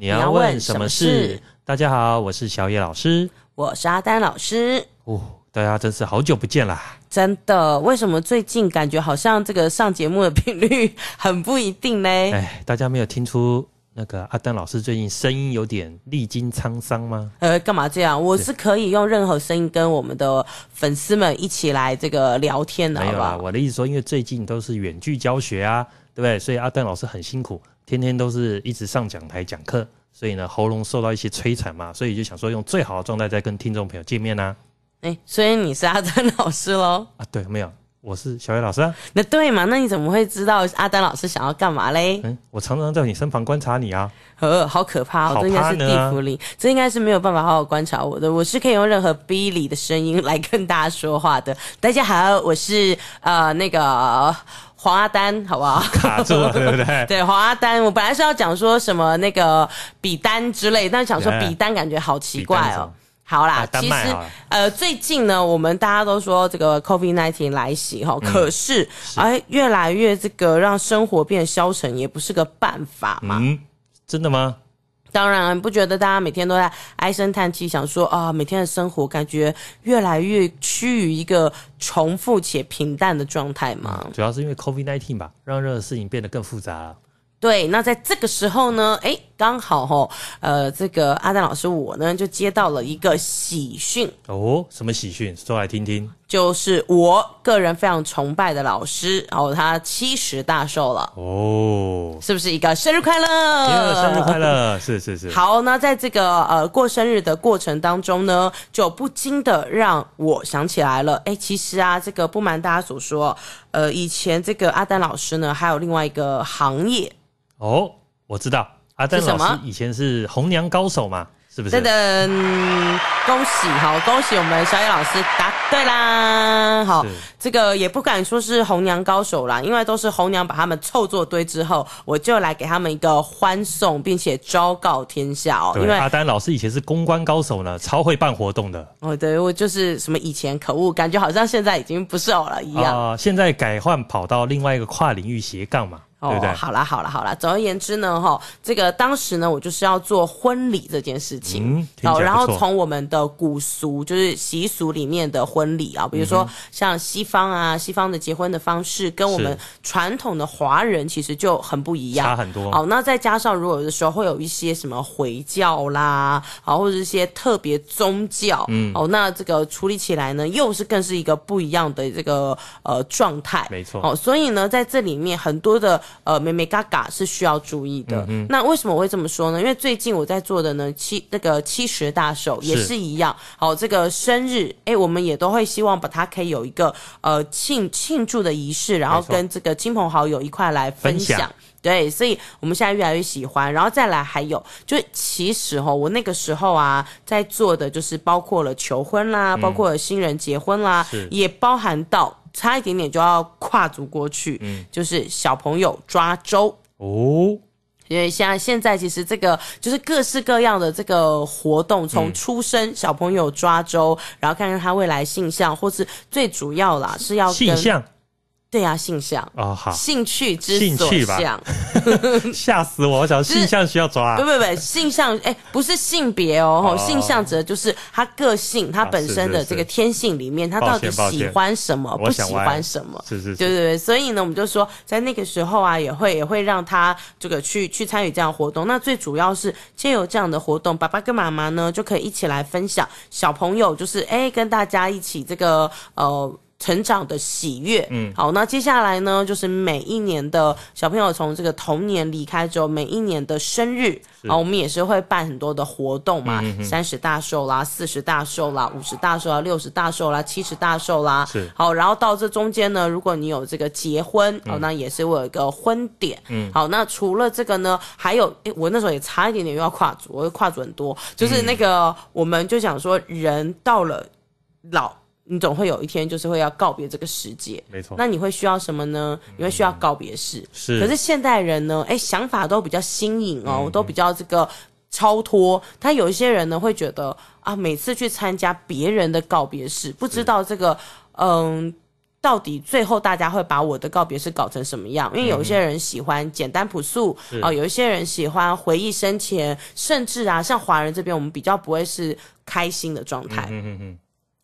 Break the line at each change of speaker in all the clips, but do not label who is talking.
你要问什么事？大家好，我是小野老师，
我是阿丹老师。
哦，大家真是好久不见啦！
真的，为什么最近感觉好像这个上节目的频率 很不一定呢？
哎，大家没有听出那个阿丹老师最近声音有点历经沧桑吗？
呃，干嘛这样？我是可以用任何声音跟我们的粉丝们一起来这个聊天的，好不好？
我的意思说，因为最近都是远距教学啊，对不对？所以阿丹老师很辛苦。天天都是一直上讲台讲课，所以呢，喉咙受到一些摧残嘛，所以就想说用最好的状态再跟听众朋友见面呢、啊。
哎、欸，所以你是阿丹老师喽？
啊，对，没有，我是小野老师啊。
那对嘛？那你怎么会知道阿丹老师想要干嘛嘞？
嗯，我常常在你身旁观察你啊。
呃，好可怕哦！这应该是地府灵，这应该是没有办法好好观察我的。我是可以用任何逼里的声音来跟大家说话的。大家好，我是呃那个。黄阿丹，好不好？
卡住了，对不对？
对，黄阿丹，我本来是要讲说什么那个比丹之类，但是想说比丹感觉好奇怪哦。好啦，其实呃，最近呢，我们大家都说这个 COVID-19 来袭哈，可是哎，越来越这个让生活变消沉，也不是个办法嘛。
嗯，真的吗？
当然，不觉得大家每天都在唉声叹气，想说啊，每天的生活感觉越来越趋于一个重复且平淡的状态吗？
主要是因为 COVID-19 吧，让任何事情变得更复杂了。
对，那在这个时候呢，诶，刚好吼，呃，这个阿丹老师我呢就接到了一个喜讯
哦，什么喜讯？说来听听。
就是我个人非常崇拜的老师，然后他七十大寿了哦，是不是一个生日快乐？
生日快乐，是是是。
好，那在这个呃过生日的过程当中呢，就不禁的让我想起来了，诶，其实啊，这个不瞒大家所说，呃，以前这个阿丹老师呢，还有另外一个行业。
哦，我知道阿丹老师以前是红娘高手嘛，是不是？
噔噔，恭喜好，恭喜我们小野老师答对啦！好，这个也不敢说是红娘高手啦，因为都是红娘把他们凑作堆之后，我就来给他们一个欢送，并且昭告天下哦。因为
阿丹老师以前是公关高手呢，超会办活动的。
哦，对，我就是什么以前可恶，感觉好像现在已经不是我了一样。啊、
呃，现在改换跑到另外一个跨领域斜杠嘛。
哦，
对对
好啦，好啦，好啦。总而言之呢，哈，这个当时呢，我就是要做婚礼这件事情。嗯，好，然后从我们的古俗，就是习俗里面的婚礼啊，比如说像西方啊，西方的结婚的方式跟我们传统的华人其实就很不一样，
差很多。
好，那再加上如果有的时候会有一些什么回教啦，好，或者一些特别宗教，嗯，哦，那这个处理起来呢，又是更是一个不一样的这个呃状态。
没错。
哦，所以呢，在这里面很多的。呃，美美嘎嘎是需要注意的。嗯、那为什么我会这么说呢？因为最近我在做的呢，七那个七十大寿也是一样。好，这个生日，哎，我们也都会希望把它可以有一个呃庆庆祝的仪式，然后跟这个亲朋好友一块来分享。分享对，所以我们现在越来越喜欢。然后再来还有，就其实哈，我那个时候啊，在做的就是包括了求婚啦，嗯、包括了新人结婚啦，也包含到。差一点点就要跨足过去，嗯，就是小朋友抓周哦，因为像现在其实这个就是各式各样的这个活动，从出生小朋友抓周，嗯、然后看看他未来性向，或是最主要啦是要跟
性向。
对呀、啊，性向
哦，好，
兴趣之所向，
吓死我！我想性向需要抓，
不不不，性向哎，不是性别哦，哦。性向指的就是他个性，他本身的这个天性里面，他到底喜欢什么，不喜欢什么，是是是，对对对，所以呢，我们就说在那个时候啊，也会也会让他这个去去参与这样的活动。那最主要是借由这样的活动，爸爸跟妈妈呢就可以一起来分享，小朋友就是哎跟大家一起这个呃。成长的喜悦。
嗯，
好，那接下来呢，就是每一年的小朋友从这个童年离开之后，每一年的生日，啊，我们也是会办很多的活动嘛，三十大寿啦，四十大寿啦，五十大寿啦，六十大寿啦，七十大寿啦。
是，
好，然后到这中间呢，如果你有这个结婚，哦，那也是会有一个婚典。嗯，好，那除了这个呢，还有，诶，我那时候也差一点点又要跨组，我跨组很多，就是那个，我们就想说，人到了老。你总会有一天就是会要告别这个世界，
没错。
那你会需要什么呢？你会需要告别式。
是。
可是现代人呢？哎，想法都比较新颖哦，都比较这个超脱。他有一些人呢会觉得啊，每次去参加别人的告别式，不知道这个嗯，到底最后大家会把我的告别式搞成什么样？因为有一些人喜欢简单朴素啊，有一些人喜欢回忆生前，甚至啊，像华人这边，我们比较不会是开心的状态。嗯嗯嗯。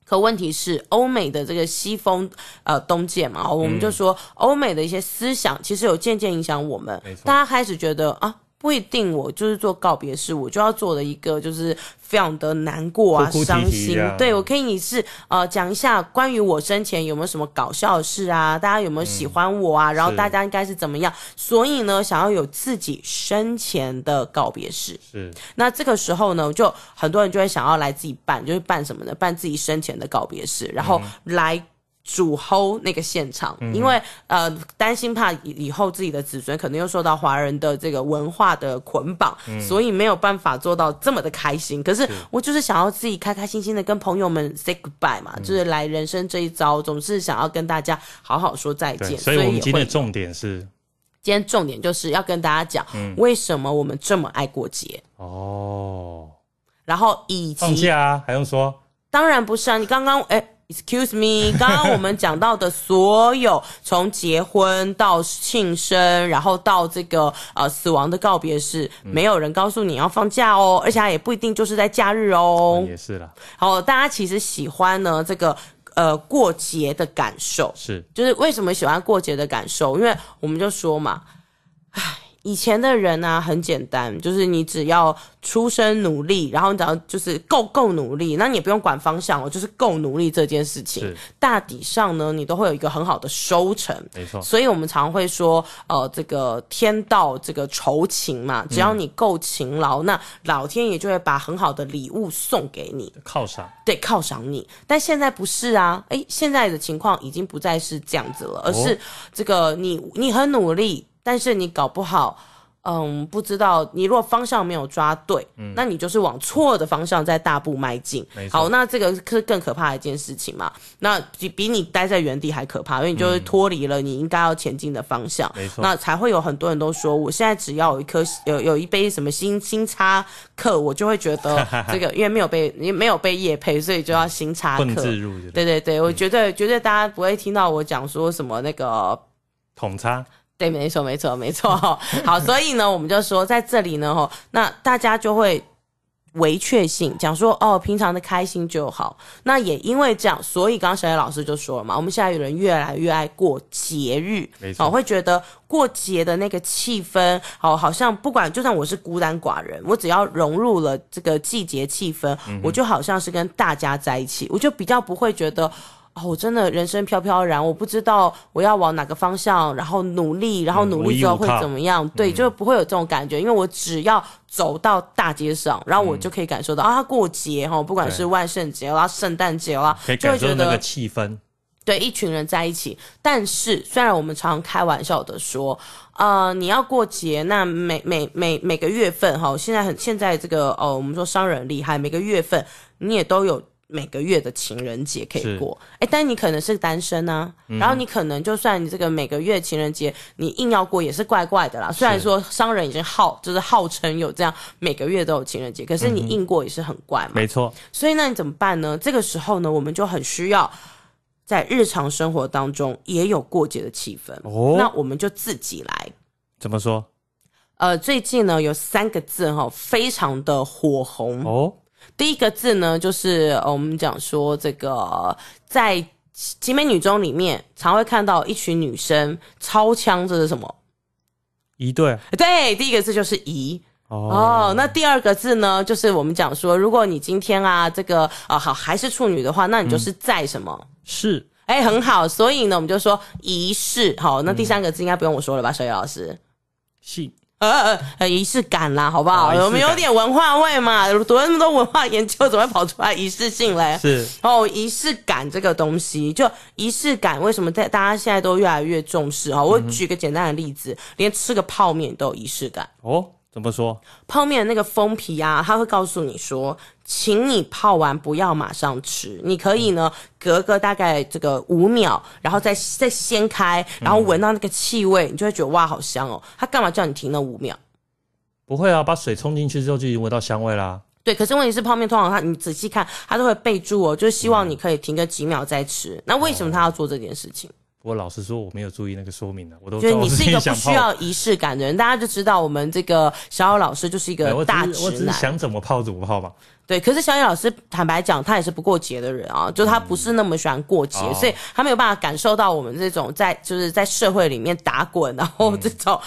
可问题是，欧美的这个西风呃东渐嘛，我们就说欧美的一些思想其实有渐渐影响我们，大家开始觉得啊。不一定，我就是做告别式，我就要做的一个就是非常的难过啊、伤心。对，我可以你是呃讲一下关于我生前有没有什么搞笑的事啊？大家有没有喜欢我啊？嗯、然后大家应该是怎么样？所以呢，想要有自己生前的告别式。是。那这个时候呢，就很多人就会想要来自己办，就是办什么呢？办自己生前的告别式，然后来。主 hold 那个现场，因为呃担心怕以后自己的子孙可能又受到华人的这个文化的捆绑，所以没有办法做到这么的开心。可是我就是想要自己开开心心的跟朋友们 say goodbye 嘛，就是来人生这一遭，总是想要跟大家好好说再见。
所以我们今天的重点是，
今天重点就是要跟大家讲，为什么我们这么爱过节
哦。
然后以及
放假啊，还用说？
当然不是啊，你刚刚哎。Excuse me，刚刚我们讲到的所有，从结婚到庆生，然后到这个呃死亡的告别式，没有人告诉你要放假哦，而且它也不一定就是在假日哦。
也是啦。
好，大家其实喜欢呢这个呃过节的感受，是就是为什么喜欢过节的感受？因为我们就说嘛，唉。以前的人呢、啊，很简单，就是你只要出生努力，然后你只要就是够够努力，那你也不用管方向哦，就是够努力这件事情，大抵上呢，你都会有一个很好的收成。没错，所以我们常会说，呃，这个天道这个酬勤嘛，只要你够勤劳，嗯、那老天爷就会把很好的礼物送给你，
犒赏。
对，犒赏你。但现在不是啊，诶，现在的情况已经不再是这样子了，而是这个你你很努力。但是你搞不好，嗯，不知道你如果方向没有抓对，嗯，那你就是往错的方向在大步迈进。好，那这个是更可怕的一件事情嘛？那比比你待在原地还可怕，因为你就是脱离了你应该要前进的方向。没错。那才会有很多人都说，我现在只要有一颗有有一杯什么新新插课，我就会觉得 这个，因为没有被因为没有被夜配，所以就要新插课。对对对，我觉得绝对大家不会听到我讲说什么那个
统插。
对，没错，没错，没错。好，所以呢，我们就说在这里呢，那大家就会唯确信讲说，哦，平常的开心就好。那也因为这样，所以刚刚小野老师就说了嘛，我们现在有人越来越爱过节日，没错，会觉得过节的那个气氛，好，好像不管就算我是孤单寡人，我只要融入了这个季节气氛，嗯、我就好像是跟大家在一起，我就比较不会觉得。哦，我真的人生飘飘然，我不知道我要往哪个方向，然后努力，然后努力之后会怎么样？嗯、对，就不会有这种感觉，因为我只要走到大街上，然后我就可以感受到、嗯、啊，过节哈，不管是万圣节啦、圣诞节啦，就会觉得那个
气氛，
对，一群人在一起。但是虽然我们常常开玩笑的说，呃，你要过节，那每每每每个月份哈，现在很现在这个哦，我们说商人厉害，每个月份你也都有。每个月的情人节可以过，哎，但你可能是单身啊，嗯、然后你可能就算你这个每个月情人节你硬要过也是怪怪的啦。虽然说商人已经号就是号称有这样每个月都有情人节，可是你硬过也是很怪嘛。
没错。
所以那你怎么办呢？这个时候呢，我们就很需要在日常生活当中也有过节的气氛。哦，那我们就自己来。
怎么说？
呃，最近呢有三个字哈，非常的火红哦。第一个字呢，就是我们讲说这个在集美女中里面，常会看到一群女生超枪，这是什么？
一对。
对，第一个字就是仪。哦，哦，那第二个字呢，就是我们讲说，如果你今天啊，这个啊好还是处女的话，那你就是在什么？
是。
哎，很好。所以呢，我们就说仪式。好，那第三个字应该不用我说了吧，小叶老师？
信。
呃呃，仪式感啦，好不好？我们有点文化味嘛，读了那么多文化研究，怎么会跑出来仪式性嘞？
是
哦，仪式感这个东西，就仪式感，为什么在大家现在都越来越重视啊？我举个简单的例子，嗯、连吃个泡面都有仪式感
哦。怎么说？
泡面的那个封皮啊，他会告诉你说，请你泡完不要马上吃，你可以呢隔个大概这个五秒，然后再再掀开，然后闻到那个气味，你就会觉得哇，好香哦。他干嘛叫你停那五秒？
不会啊，把水冲进去之后就已经闻到香味啦。
对，可是问题是泡面通常它，你仔细看，它都会备注哦，就是希望你可以停个几秒再吃。那为什么他要做这件事情？
我老实说，我没有注意那个说明的，我都
觉得你是一个不需要仪式感的人，大家就知道我们这个小奥老师就是一个大直男。
我只是想怎么泡怎么泡吧。
对，可是小野老师坦白讲，他也是不过节的人啊，就他不是那么喜欢过节，嗯、所以他没有办法感受到我们这种在就是在社会里面打滚，然后这种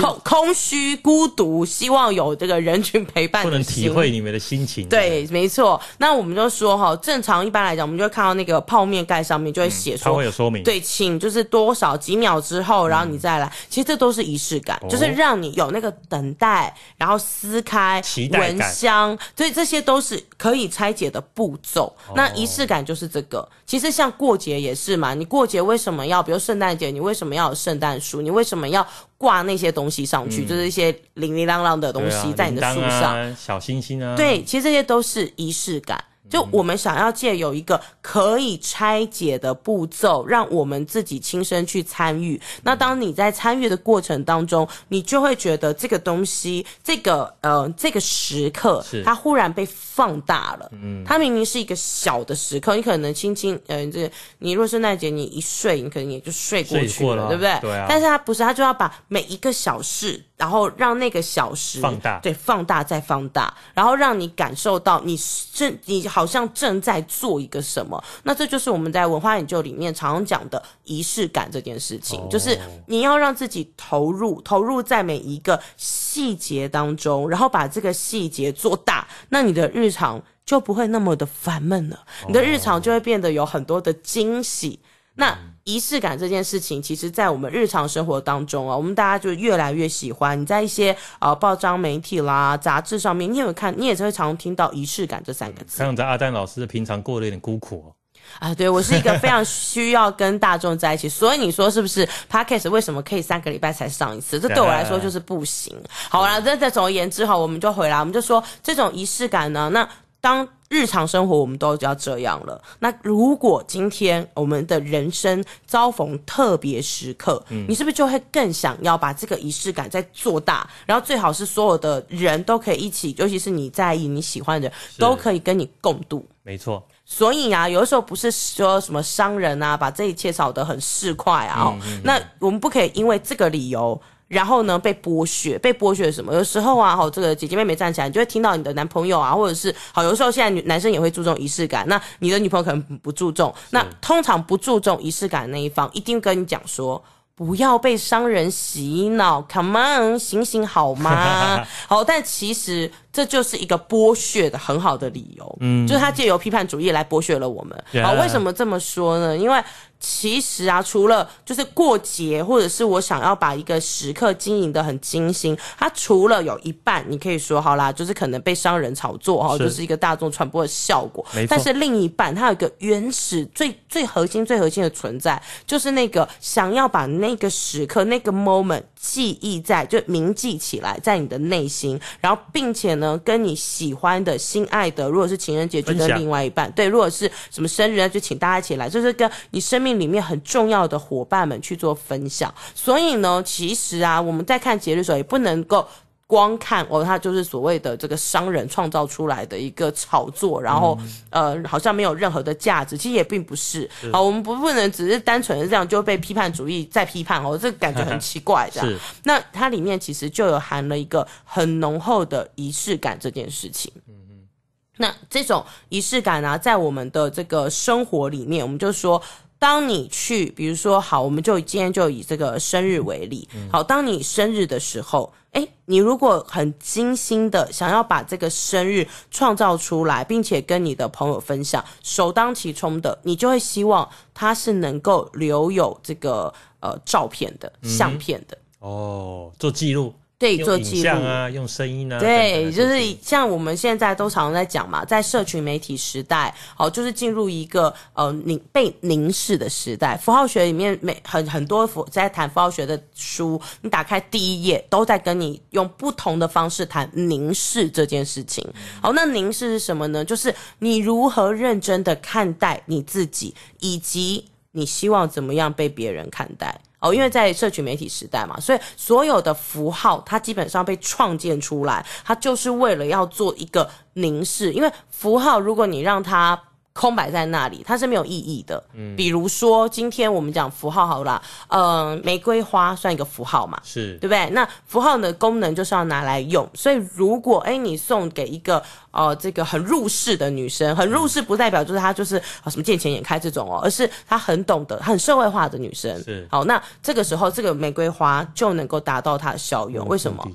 空空虚、孤独，希望有这个人群陪伴，
不能体会你们的心情。
对，没错。那我们就说哈，正常一般来讲，我们就会看到那个泡面盖上面就会写说，
他、嗯、会有说明，
对，请就是多少几秒之后，然后你再来。嗯、其实这都是仪式感，就是让你有那个等待，然后撕开、闻香，所以这些都是可以拆解的步骤，那仪式感就是这个。其实像过节也是嘛，你过节为什么要，比如圣诞节，你为什么要有圣诞树？你为什么要挂那些东西上去？嗯、就是一些零零啷啷的东西在你的树上，
啊、小星星啊。
对，其实这些都是仪式感。就我们想要借有一个可以拆解的步骤，让我们自己亲身去参与。那当你在参与的过程当中，你就会觉得这个东西，这个呃，这个时刻，它忽然被放大了。嗯，它明明是一个小的时刻，你可能轻轻呃，这你若圣诞节你一睡，你可能也就睡过去了，了对不对？对啊。但是它不是，它就要把每一个小事，然后让那个小时
放大，
对，放大再放大，然后让你感受到你是你好。好像正在做一个什么，那这就是我们在文化研究里面常常讲的仪式感这件事情，就是你要让自己投入，投入在每一个细节当中，然后把这个细节做大，那你的日常就不会那么的烦闷了，你的日常就会变得有很多的惊喜。那仪式感这件事情，其实，在我们日常生活当中啊，我们大家就越来越喜欢。你在一些呃报章媒体啦、杂志上面，你有没有看？你也是会常常听到仪式感这三个字。
看样子阿丹老师平常过得有点孤苦哦。
啊，对，我是一个非常需要跟大众在一起，所以你说是不是？Podcast 为什么可以三个礼拜才上一次？这对我来说就是不行。好啦，那再总而言之哈，我们就回来，我们就说这种仪式感呢，那当。日常生活我们都要这样了。那如果今天我们的人生遭逢特别时刻，嗯，你是不是就会更想要把这个仪式感再做大？然后最好是所有的人都可以一起，尤其是你在意、你喜欢的人，都可以跟你共度。
没错。
所以啊，有的时候不是说什么商人啊，把这一切炒得很市侩啊，嗯嗯嗯，那我们不可以因为这个理由。然后呢，被剥削，被剥削什么？有时候啊，好，这个姐姐妹妹站起来，你就会听到你的男朋友啊，或者是好，有的时候现在女男生也会注重仪式感，那你的女朋友可能不注重，那通常不注重仪式感的那一方，一定跟你讲说。不要被商人洗脑，Come on，醒醒好吗？好，但其实这就是一个剥削的很好的理由，嗯，就是他借由批判主义来剥削了我们。好，为什么这么说呢？因为其实啊，除了就是过节，或者是我想要把一个时刻经营的很精心，它除了有一半你可以说好啦，就是可能被商人炒作哈，就是一个大众传播的效果。但是另一半，它有一个原始、最最核心、最核心的存在，就是那个想要把那个时刻、那个 moment 记忆在，就铭记起来，在你的内心，然后并且呢，跟你喜欢的、心爱的，如果是情人节就跟另外一半，对，如果是什么生日啊，就请大家一起来，就是跟你生命里面很重要的伙伴们去做分享。所以呢，其实啊，我们在看节日的时候，也不能够。光看哦，它就是所谓的这个商人创造出来的一个炒作，然后、嗯、呃，好像没有任何的价值，其实也并不是。是好，我们不不能只是单纯的这样就被批判主义再批判哦，这个感觉很奇怪这样。是那它里面其实就有含了一个很浓厚的仪式感这件事情。嗯嗯。那这种仪式感呢、啊，在我们的这个生活里面，我们就说。当你去，比如说，好，我们就今天就以这个生日为例，好，当你生日的时候，诶，你如果很精心的想要把这个生日创造出来，并且跟你的朋友分享，首当其冲的，你就会希望它是能够留有这个呃照片的、相片的，
哦，做记录。
对，做记录
啊，用声音啊，
对，就是像我们现在都常常在讲嘛，在社群媒体时代，好，就是进入一个呃凝被凝视的时代。符号学里面每很很多符在谈符号学的书，你打开第一页都在跟你用不同的方式谈凝视这件事情。好，那凝视是什么呢？就是你如何认真的看待你自己，以及你希望怎么样被别人看待。哦，因为在社群媒体时代嘛，所以所有的符号它基本上被创建出来，它就是为了要做一个凝视。因为符号，如果你让它空白在那里，它是没有意义的。嗯，比如说今天我们讲符号好了，呃，玫瑰花算一个符号嘛，是对不对？那符号的功能就是要拿来用，所以如果哎你送给一个呃这个很入世的女生，很入世不代表就是她就是啊什么见钱眼开这种哦，而是她很懂得很社会化的女生。是好，那这个时候这个玫瑰花就能够达到它的效用。为什么？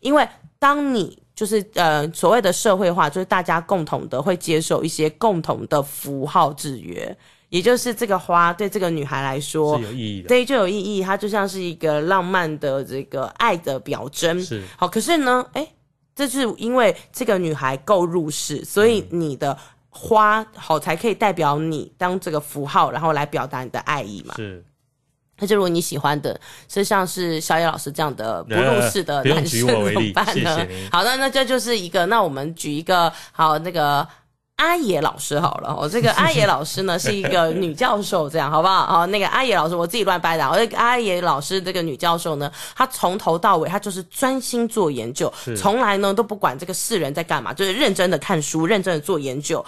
因为当你就是呃，所谓的社会化，就是大家共同的会接受一些共同的符号制约，也就是这个花对这个女孩来说
是有意义的，
对，就有意义，它就像是一个浪漫的这个爱的表征。是好，可是呢，哎，这是因为这个女孩够入世，所以你的花好才可以代表你当这个符号，然后来表达你的爱意嘛。是。那就如果你喜欢的是像是小野老师这样的 不入世的男生怎么办呢？谢谢好的，那这就是一个。那我们举一个好那个阿野老师好了。我这个阿野老师呢是一个女教授，这样好不好？好，那个阿野老师我自己乱掰的。我这个阿野老师这个女教授呢，她从头到尾她就是专心做研究，从来呢都不管这个世人在干嘛，就是认真的看书，认真的做研究。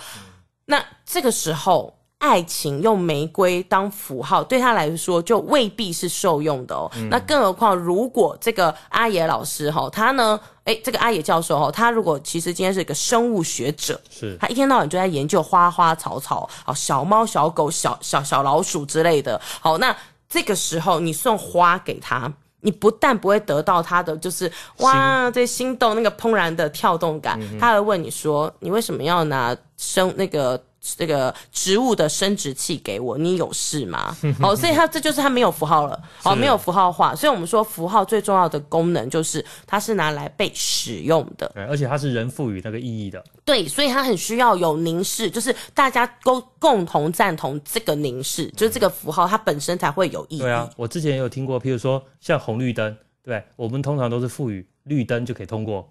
那这个时候。爱情用玫瑰当符号，对他来说就未必是受用的哦。嗯、那更何况，如果这个阿野老师哈，他呢，诶、欸，这个阿野教授哈，他如果其实今天是一个生物学者，是他一天到晚就在研究花花草草，好，小猫小狗小小小老鼠之类的。好，那这个时候你送花给他，你不但不会得到他的就是哇，这心动那个怦然的跳动感，嗯、他会问你说，你为什么要拿生那个？这个植物的生殖器给我，你有事吗？哦，所以它这就是它没有符号了，哦，没有符号化，所以我们说符号最重要的功能就是它是拿来被使用的，
对，而且它是人赋予那个意义的，
对，所以它很需要有凝视，就是大家都共同赞同这个凝视，就是这个符号它本身才会有意义。
对啊，我之前也有听过，譬如说像红绿灯，对，我们通常都是赋予绿灯就可以通过，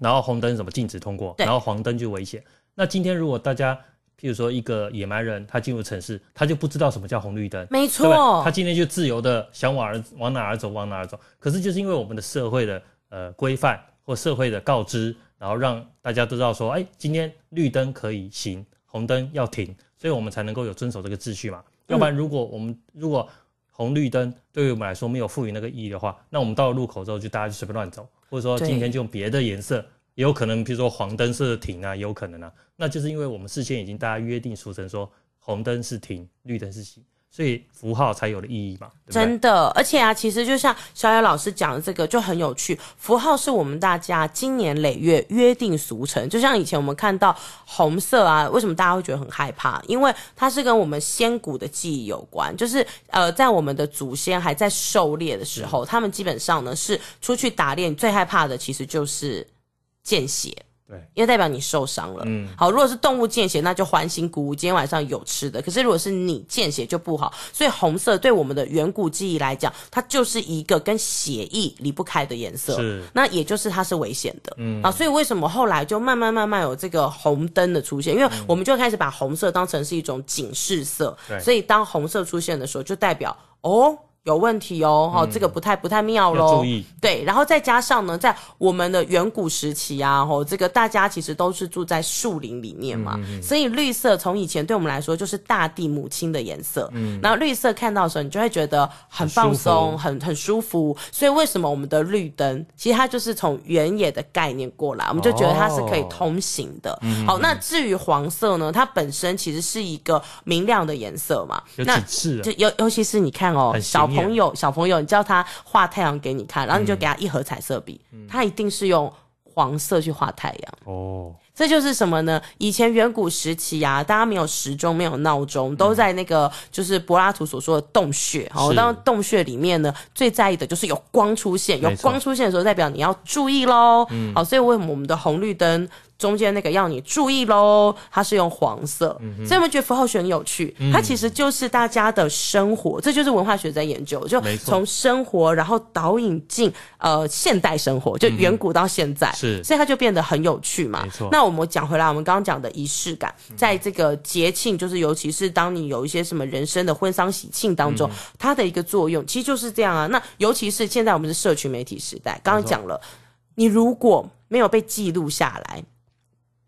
然后红灯什么禁止通过，然后黄灯就危险。那今天如果大家譬如说，一个野蛮人，他进入城市，他就不知道什么叫红绿灯，
没错，
他今天就自由的想往儿往哪儿走往哪儿走。可是就是因为我们的社会的呃规范或社会的告知，然后让大家都知道说，哎，今天绿灯可以行，红灯要停，所以我们才能够有遵守这个秩序嘛。要不然，如果我们如果红绿灯对于我们来说没有赋予那个意义的话，那我们到了路口之后就大家就随便乱走，或者说今天就用别的颜色。也有可能，比如说黄灯是停啊，也有可能啊，那就是因为我们事先已经大家约定俗成说红灯是停，绿灯是行，所以符号才有了意义嘛。对对
真的，而且啊，其实就像小野老师讲的这个就很有趣，符号是我们大家经年累月约定俗成。就像以前我们看到红色啊，为什么大家会觉得很害怕？因为它是跟我们先古的记忆有关，就是呃，在我们的祖先还在狩猎的时候，嗯、他们基本上呢是出去打猎，最害怕的其实就是。见血，对，因为代表你受伤了。嗯，好，如果是动物见血，那就欢欣鼓舞，今天晚上有吃的。可是如果是你见血就不好，所以红色对我们的远古记忆来讲，它就是一个跟血意离不开的颜色。是，那也就是它是危险的。嗯，啊，所以为什么后来就慢慢慢慢有这个红灯的出现？因为我们就开始把红色当成是一种警示色。对，所以当红色出现的时候，就代表哦。有问题哦，哈、嗯，这个不太不太妙喽。
注意，
对，然后再加上呢，在我们的远古时期啊，吼，这个大家其实都是住在树林里面嘛，嗯、所以绿色从以前对我们来说就是大地母亲的颜色。嗯，然后绿色看到的时候，你就会觉得很放松，很很舒服。所以为什么我们的绿灯，其实它就是从原野的概念过来，我们就觉得它是可以通行的。哦、好，那至于黄色呢，它本身其实是一个明亮的颜色嘛。
有几次、啊？
就尤尤其是你看哦，小朋友，小朋友，你叫他画太阳给你看，然后你就给他一盒彩色笔，嗯、他一定是用黄色去画太阳。哦，这就是什么呢？以前远古时期啊，大家没有时钟，没有闹钟，都在那个就是柏拉图所说的洞穴。好，当洞穴里面呢，最在意的就是有光出现，有光出现的时候，代表你要注意喽。嗯，好，所以为什么我们的红绿灯？中间那个要你注意喽，它是用黄色，嗯、所以我们觉得符号学很有趣。嗯、它其实就是大家的生活，这就是文化学在研究，就从生活然后导引进呃现代生活，就远古到现在，是、嗯，所以它就变得很有趣嘛。没错。那我们讲回来，我们刚刚讲的仪式感，在这个节庆，就是尤其是当你有一些什么人生的婚丧喜庆当中，嗯、它的一个作用其实就是这样啊。那尤其是现在我们是社群媒体时代，刚刚讲了，你如果没有被记录下来。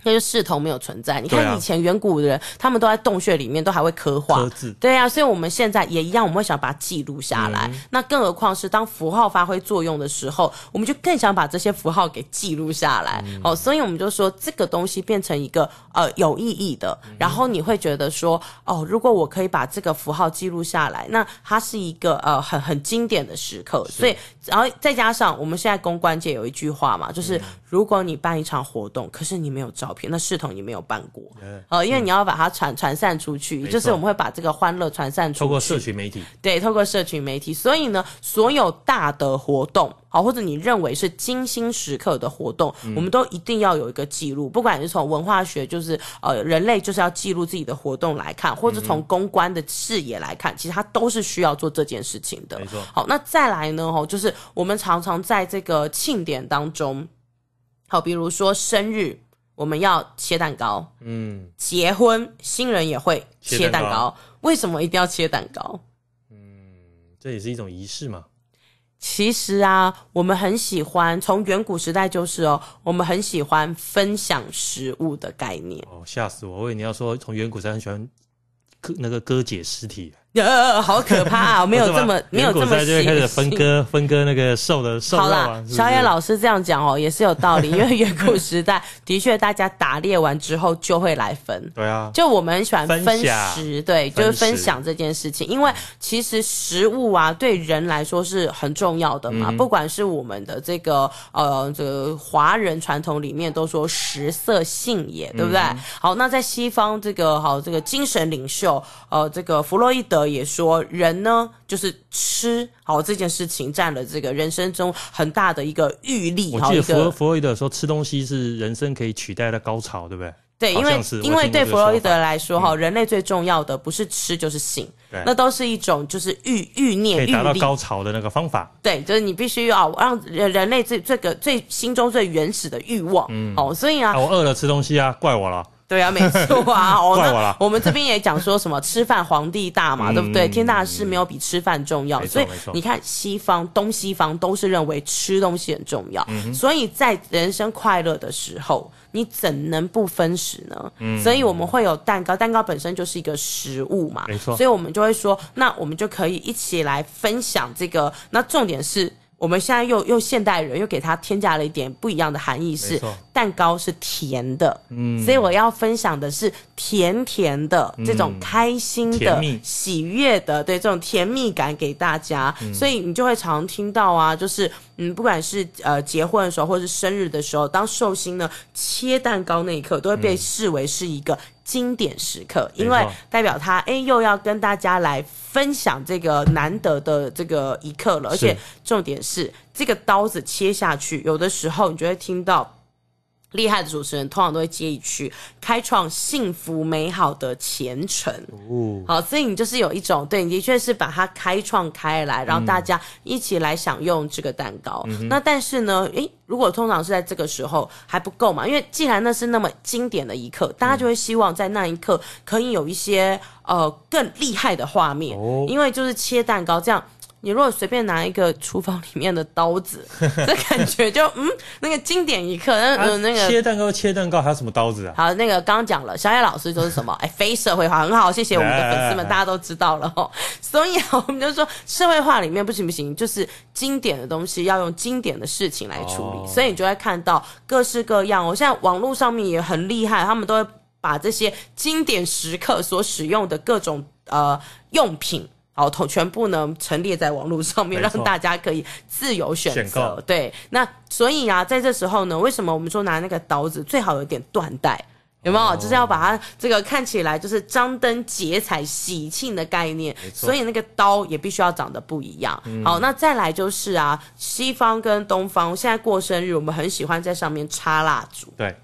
那就视同没有存在。你看以前远古的人，啊、他们都在洞穴里面，都还会刻画。对啊，所以我们现在也一样，我们会想把它记录下来。嗯、那更何况是当符号发挥作用的时候，我们就更想把这些符号给记录下来。嗯、哦，所以我们就说这个东西变成一个呃有意义的，然后你会觉得说哦，如果我可以把这个符号记录下来，那它是一个呃很很经典的时刻。所以，然后再加上我们现在公关界有一句话嘛，就是。嗯如果你办一场活动，可是你没有照片，那视同你没有办过。呃，因为你要把它传传散出去，就是我们会把这个欢乐传散出去。透过
社群媒体，
对，透过社群媒体。所以呢，所有大的活动，好，或者你认为是精心时刻的活动，嗯、我们都一定要有一个记录。不管是从文化学，就是呃，人类就是要记录自己的活动来看，或者从公关的视野来看，嗯、其实它都是需要做这件事情的。没错错。好，那再来呢？哈，就是我们常常在这个庆典当中。好，比如说生日，我们要切蛋糕。嗯，结婚新人也会切蛋糕。蛋糕为什么一定要切蛋糕？
嗯，这也是一种仪式嘛。
其实啊，我们很喜欢，从远古时代就是哦，我们很喜欢分享食物的概念。
哦，吓死我！我以为你要说从远古时代很喜欢割那个割解尸体。
呃，好可怕啊！没有这么 没有这么细，
就会开始分割分割那个瘦的瘦肉。好啦，
小野老师这样讲哦，也是有道理。因为远古时代的确，大家打猎完之后就会来分。
对啊，
就我们很喜欢分食，对，就是分享这件事情。因为其实食物啊，对人来说是很重要的嘛。不管是我们的这个呃这个华人传统里面都说食色性也，对不对？好，那在西方这个好这个精神领袖呃这个弗洛伊德。也说人呢，就是吃好这件事情占了这个人生中很大的一个欲力。
我记得弗洛弗洛伊德说，吃东西是人生可以取代的高潮，对不对？
对，因为因为对弗洛伊德来说，哈、嗯，人类最重要的不是吃就是性，对那都是一种就是欲欲念，
可以达到高潮的那个方法。
对，就是你必须要让人人类最这个最心中最原始的欲望。嗯，哦，所以啊，
我饿了吃东西啊，怪我了。
对啊，没错啊。哦，那我们这边也讲说什么吃饭皇帝大嘛，对不对？天大的事没有比吃饭重要。所以你看，西方东西方都是认为吃东西很重要。所以在人生快乐的时候，你怎能不分食呢？所以我们会有蛋糕，蛋糕本身就是一个食物嘛。没错。所以我们就会说，那我们就可以一起来分享这个。那重点是。我们现在又又现代人又给它添加了一点不一样的含义，是蛋糕是甜的，嗯，所以我要分享的是甜甜的这种开心的、喜悦的，对这种甜蜜感给大家，所以你就会常听到啊，就是嗯，不管是呃结婚的时候或是生日的时候，当寿星呢切蛋糕那一刻，都会被视为是一个。经典时刻，因为代表他哎，又要跟大家来分享这个难得的这个一刻了，而且重点是这个刀子切下去，有的时候你就会听到。厉害的主持人通常都会接一句“开创幸福美好的前程”，哦，好，所以你就是有一种对，你的确是把它开创开来，让大家一起来享用这个蛋糕。嗯、那但是呢，诶，如果通常是在这个时候还不够嘛？因为既然那是那么经典的一刻，大家就会希望在那一刻可以有一些呃更厉害的画面，哦、因为就是切蛋糕这样。你如果随便拿一个厨房里面的刀子，这感觉就嗯，那个经典一刻，那、啊、那个
切蛋糕切蛋糕还有什么刀子啊？
好，那个刚刚讲了，小野老师就是什么？哎，非社会化很好，谢谢我们的粉丝们，大家都知道了哦。所以啊，我们就说社会化里面不行不行，就是经典的东西要用经典的事情来处理，哦、所以你就会看到各式各样。我现在网络上面也很厉害，他们都会把这些经典时刻所使用的各种呃用品。好，全部呢陈列在网络上面，让大家可以自由选择。对，那所以啊，在这时候呢，为什么我们说拿那个刀子最好有点断带？有没有？哦、就是要把它这个看起来就是张灯结彩、喜庆的概念。所以那个刀也必须要长得不一样。嗯、好，那再来就是啊，西方跟东方现在过生日，我们很喜欢在上面插蜡烛。
对。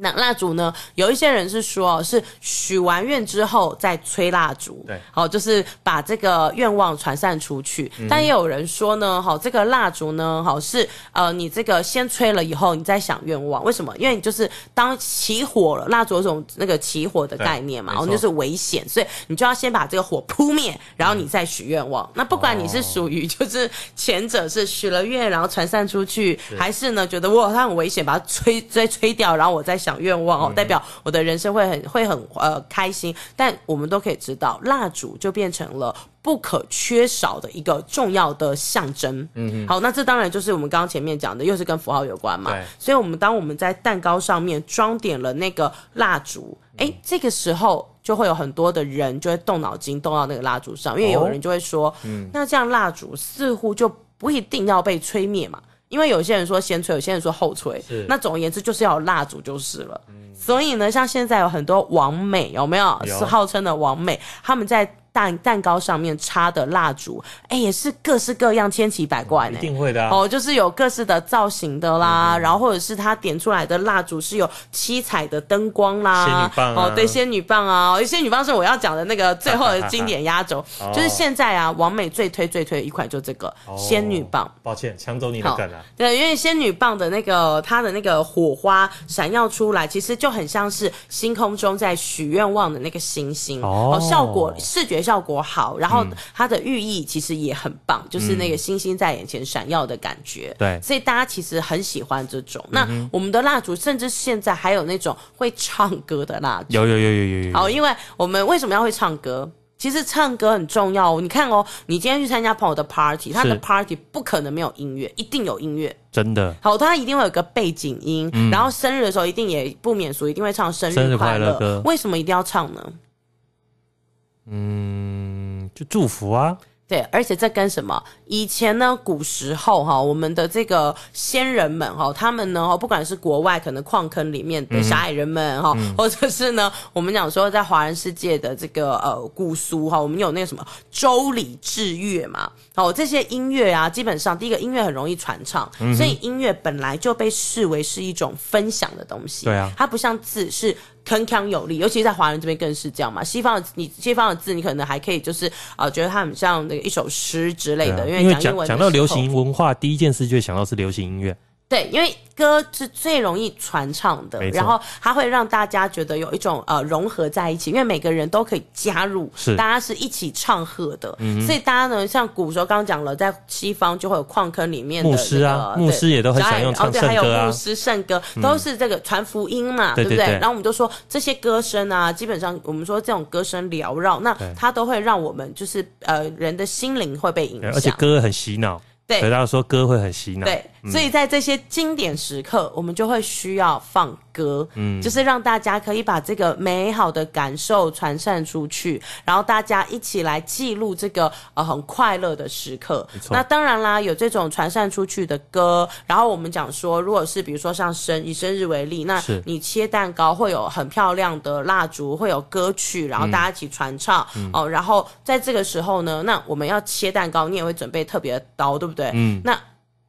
那蜡烛呢？有一些人是说，是许完愿之后再吹蜡烛，
对，
好，就是把这个愿望传散出去。嗯、但也有人说呢，好，这个蜡烛呢，好是呃，你这个先吹了以后，你再想愿望。为什么？因为你就是当起火了，蜡烛有种那个起火的概念嘛，然后就是危险，所以你就要先把这个火扑灭，然后你再许愿望。嗯、那不管你是属于就是前者是许了愿然后传散出去，是还是呢觉得哇它很危险，把它吹再吹掉，然后我再想。想愿望哦，代表我的人生会很会很呃开心，但我们都可以知道，蜡烛就变成了不可缺少的一个重要的象征。嗯哼，好，那这当然就是我们刚刚前面讲的，又是跟符号有关嘛。对，所以我们当我们在蛋糕上面装点了那个蜡烛，哎、嗯，这个时候就会有很多的人就会动脑筋动到那个蜡烛上，因为有人就会说，嗯、哦，那这样蜡烛似乎就不一定要被吹灭嘛。因为有些人说先吹，有些人说后吹。那总而言之，就是要有蜡烛就是了。嗯、所以呢，像现在有很多网美，有没有？有是号称的网美，他们在。蛋蛋糕上面插的蜡烛，哎，也是各式各样、千奇百怪呢。
一定会的、啊、
哦，就是有各式的造型的啦，嗯、然后或者是它点出来的蜡烛是有七彩的灯光啦。
仙女棒、啊、
哦，对，仙女棒啊，仙女棒是我要讲的那个最后的经典压轴，就是现在啊，王美最推最推的一款就这个、哦、仙女棒。
抱歉，抢走你的梗了。
对，因为仙女棒的那个它的那个火花闪耀出来，其实就很像是星空中在许愿望的那个星星哦，效果视觉。效果好，然后它的寓意其实也很棒，嗯、就是那个星星在眼前闪耀的感觉。对、嗯，所以大家其实很喜欢这种。那我们的蜡烛，甚至现在还有那种会唱歌的蜡烛。
有有有有有有。
好，因为我们为什么要会唱歌？其实唱歌很重要哦。你看哦，你今天去参加朋友的 party，他的 party 不可能没有音乐，一定有音乐。
真的。
好，他一定会有个背景音，嗯、然后生日的时候一定也不免俗，一定会唱生日快乐歌。为什么一定要唱呢？
嗯，就祝福啊。
对，而且这跟什么？以前呢，古时候哈，我们的这个先人们哈，他们呢，不管是国外可能矿坑里面的小矮人们哈，嗯、或者是呢，我们讲说在华人世界的这个呃古俗哈，我们有那个什么周礼制乐嘛，哦，这些音乐啊，基本上第一个音乐很容易传唱，嗯、所以音乐本来就被视为是一种分享的东西。对啊，它不像字是。铿锵有力，尤其是在华人这边更是这样嘛。西方的你，西方的字你可能还可以，就是啊、呃，觉得它很像那个一首诗之类的。啊、因为讲英文，
讲到流行文化，第一件事就会想到是流行音乐。
对，因为。歌是最容易传唱的，然后它会让大家觉得有一种呃融合在一起，因为每个人都可以加入，是。大家是一起唱和的，嗯、所以大家呢，像古时候刚刚讲了，在西方就会有矿坑里面的、那个、牧师啊，牧师也都很想用唱圣歌、啊、哦，对，还有牧师圣歌，都是这个传福音嘛，嗯、对不对，然后我们就说这些歌声啊，基本上我们说这种歌声缭绕，那它都会让我们就是呃人的心灵会被影响，
而且歌很洗脑。对，所以大家说歌会很洗脑。
对，嗯、所以在这些经典时刻，我们就会需要放歌，嗯，就是让大家可以把这个美好的感受传散出去，然后大家一起来记录这个呃很快乐的时刻。那当然啦，有这种传散出去的歌，然后我们讲说，如果是比如说像生以生日为例，那你切蛋糕会有很漂亮的蜡烛，会有歌曲，然后大家一起传唱、嗯、哦。然后在这个时候呢，那我们要切蛋糕，你也会准备特别的刀，对不对？对，嗯，那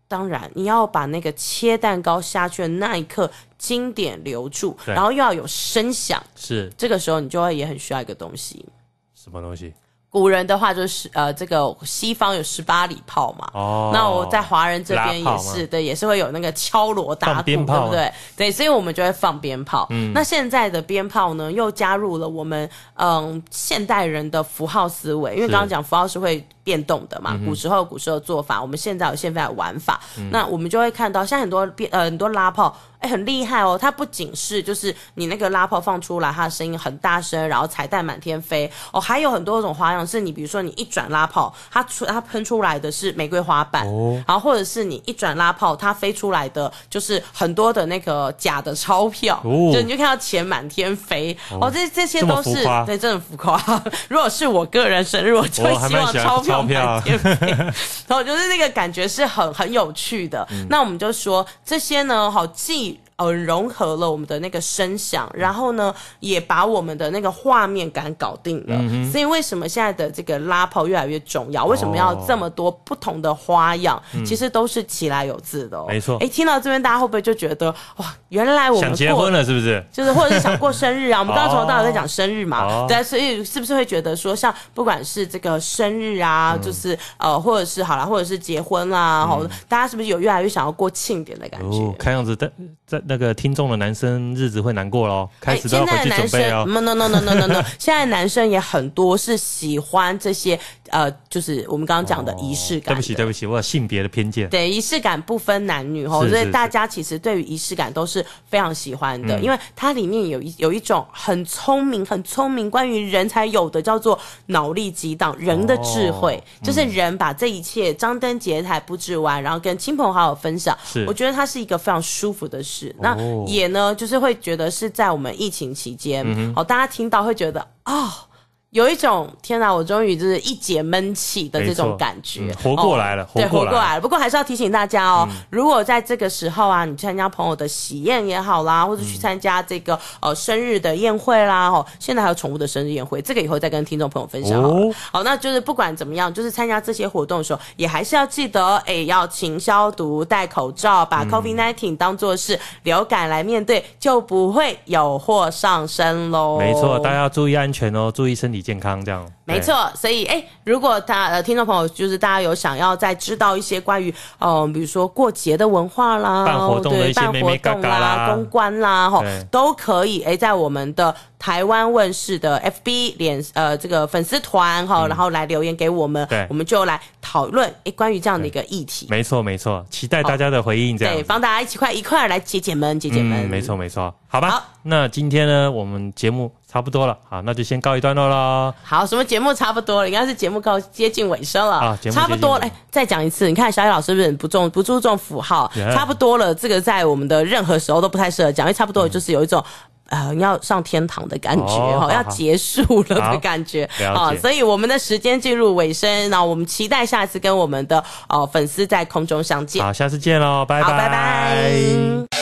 当然，你要把那个切蛋糕下去的那一刻经典留住，然后又要有声响，是。这个时候你就会也很需要一个东西，
什么东西？
古人的话就是呃，这个西方有十八里炮嘛，哦，那我在华人这边也是，对，也是会有那个敲锣打鼓，对不对？对，所以我们就会放鞭炮。嗯，那现在的鞭炮呢，又加入了我们嗯现代人的符号思维，因为刚刚讲符号是会。变动的嘛。
嗯、
古时候古时候做法，我们现在有现在的玩法，嗯、那我们就会看到，像很多变呃很多拉炮。哎，很厉害哦！它不仅是就是你那个拉炮放出来，它的声音很大声，然后彩带满天飞哦，还有很多种花样，是你比如说你一转拉炮，它出它喷出来的是玫瑰花瓣，哦，然后或者是你一转拉炮，它飞出来的就是很多的那个假的钞票，哦，就你就看到钱满天飞哦，哦，这这些都是对，真的浮夸。如果是我个人生日，我就会希望钞票然后就是那个感觉是很很有趣的。那我们就说这些呢，好记。呃，融合了我们的那个声响，然后呢，也把我们的那个画面感搞定了。嗯、所以为什么现在的这个拉炮越来越重要？为什么要这么多不同的花样？哦、其实都是其来有自的哦。没错。哎，听到这边，大家会不会就觉得哇，原来我们
想结婚了是不是？
就是或者是想过生日啊？我们 刚刚从头到尾在讲生日嘛，哦、对，所以是不是会觉得说，像不管是这个生日啊，嗯、就是呃，或者是好了，或者是结婚啊，好、嗯，大家是不是有越来越想要过庆典的感觉？
哦、看样子在在。那个听众的男生日子会难过喽，开始都要回去准备哦。
No no no no no no no，现在男生也很多是喜欢这些呃，就是我们刚刚讲的仪式感、哦。
对不起对不起，我有性别的偏见。
对，仪式感不分男女哦，所以大家其实对于仪式感都是非常喜欢的，嗯、因为它里面有一有一种很聪明很聪明，关于人才有的叫做脑力激荡，人的智慧，就是人把这一切张灯结彩布置完，然后跟亲朋好友分享。是，我觉得它是一个非常舒服的事。那也呢，就是会觉得是在我们疫情期间，嗯、哦，大家听到会觉得啊。哦有一种天哪，我终于就是一解闷气的这种感觉，
嗯、活过来了，
哦、对，活过来了。不过还是要提醒大家哦，嗯、如果在这个时候啊，你参加朋友的喜宴也好啦，或者去参加这个呃生日的宴会啦，哦，现在还有宠物的生日宴会，这个以后再跟听众朋友分享好。哦、好，那就是不管怎么样，就是参加这些活动的时候，也还是要记得，哎，要勤消毒、戴口罩，把 COVID-19 当做是流感来面对，就不会有祸上身喽。
没错，大家要注意安全哦，注意身体健康这样，
没错。所以，哎，如果他呃听众朋友就是大家有想要再知道一些关于嗯、呃，比如说过节的文化啦，
办活动的一些眉眉角角啦，
公关啦，哈对，都可以哎，在我们的台湾问世的 FB 脸呃这个粉丝团哈，然后来留言给我们，对，我们就来讨论哎关于这样的一个议题。
没错没错，期待大家的回应，这样
对，帮大家一起快一块来解解闷解解闷。
没错没错，好吧。好那今天呢，我们节目差不多了，好，那就先告一段落喽。
好，什么节目差不多了？应该是节目告接近尾声了啊，节目差不多了。哎，再讲一次，你看小野老师是不是不重不注重符号？Yeah. 差不多了，这个在我们的任何时候都不太适合讲，因为差不多就是有一种。呃，要上天堂的感觉哈，哦、要结束了的感觉啊，所以我们的时间进入尾声，那我们期待下次跟我们的呃粉丝在空中相见。
好，下次见喽，拜拜，
好，拜拜。